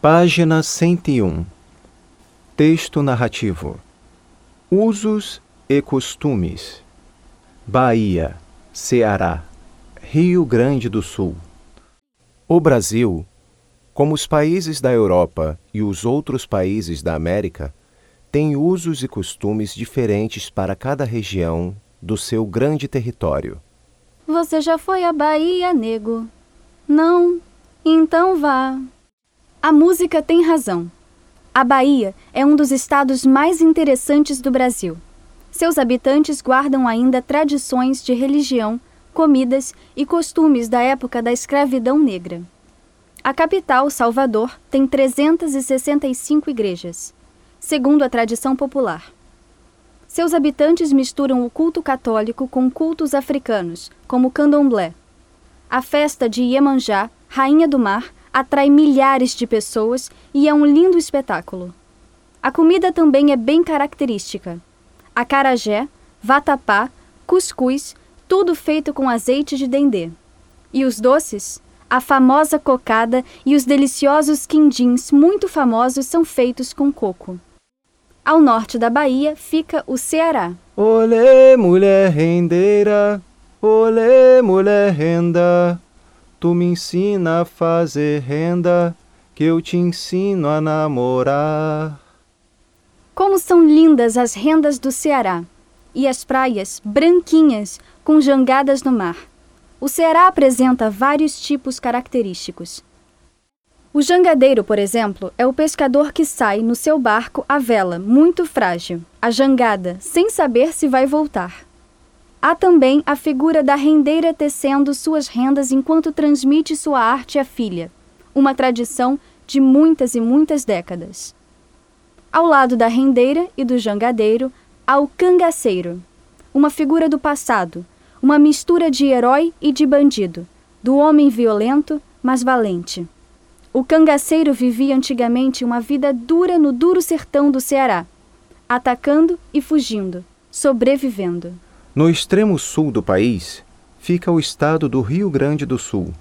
Página 101 Texto narrativo Usos e costumes Bahia, Ceará, Rio Grande do Sul O Brasil, como os países da Europa e os outros países da América, tem usos e costumes diferentes para cada região do seu grande território. Você já foi à Bahia, nego? Não? Então vá. A música tem razão. A Bahia é um dos estados mais interessantes do Brasil. Seus habitantes guardam ainda tradições de religião, comidas e costumes da época da escravidão negra. A capital, Salvador, tem 365 igrejas, segundo a tradição popular. Seus habitantes misturam o culto católico com cultos africanos, como o candomblé. A festa de Iemanjá, rainha do mar, atrai milhares de pessoas e é um lindo espetáculo. A comida também é bem característica. Acarajé, vatapá, cuscuz, tudo feito com azeite de dendê. E os doces? A famosa cocada e os deliciosos quindins, muito famosos, são feitos com coco. Ao norte da Bahia fica o Ceará. Olê, mulher rendeira, olê, mulher renda. Tu me ensina a fazer renda, que eu te ensino a namorar. Como são lindas as rendas do Ceará! E as praias branquinhas, com jangadas no mar. O Ceará apresenta vários tipos característicos. O jangadeiro, por exemplo, é o pescador que sai no seu barco à vela, muito frágil, a jangada, sem saber se vai voltar. Há também a figura da rendeira tecendo suas rendas enquanto transmite sua arte à filha, uma tradição de muitas e muitas décadas. Ao lado da rendeira e do jangadeiro, há o cangaceiro, uma figura do passado, uma mistura de herói e de bandido, do homem violento, mas valente. O cangaceiro vivia antigamente uma vida dura no duro sertão do Ceará, atacando e fugindo, sobrevivendo. No extremo sul do país fica o estado do Rio Grande do Sul,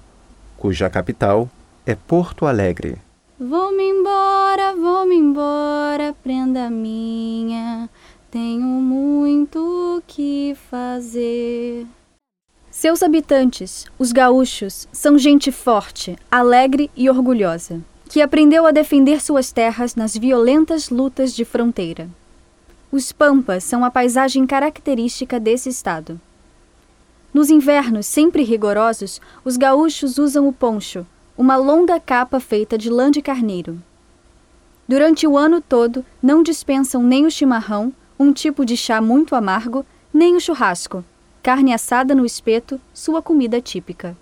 cuja capital é Porto Alegre. Vou-me embora, vou-me embora, prenda minha, tenho muito que fazer. Seus habitantes, os gaúchos, são gente forte, alegre e orgulhosa, que aprendeu a defender suas terras nas violentas lutas de fronteira. Os pampas são a paisagem característica desse estado. Nos invernos sempre rigorosos, os gaúchos usam o poncho, uma longa capa feita de lã de carneiro. Durante o ano todo, não dispensam nem o chimarrão, um tipo de chá muito amargo, nem o churrasco, carne assada no espeto, sua comida típica.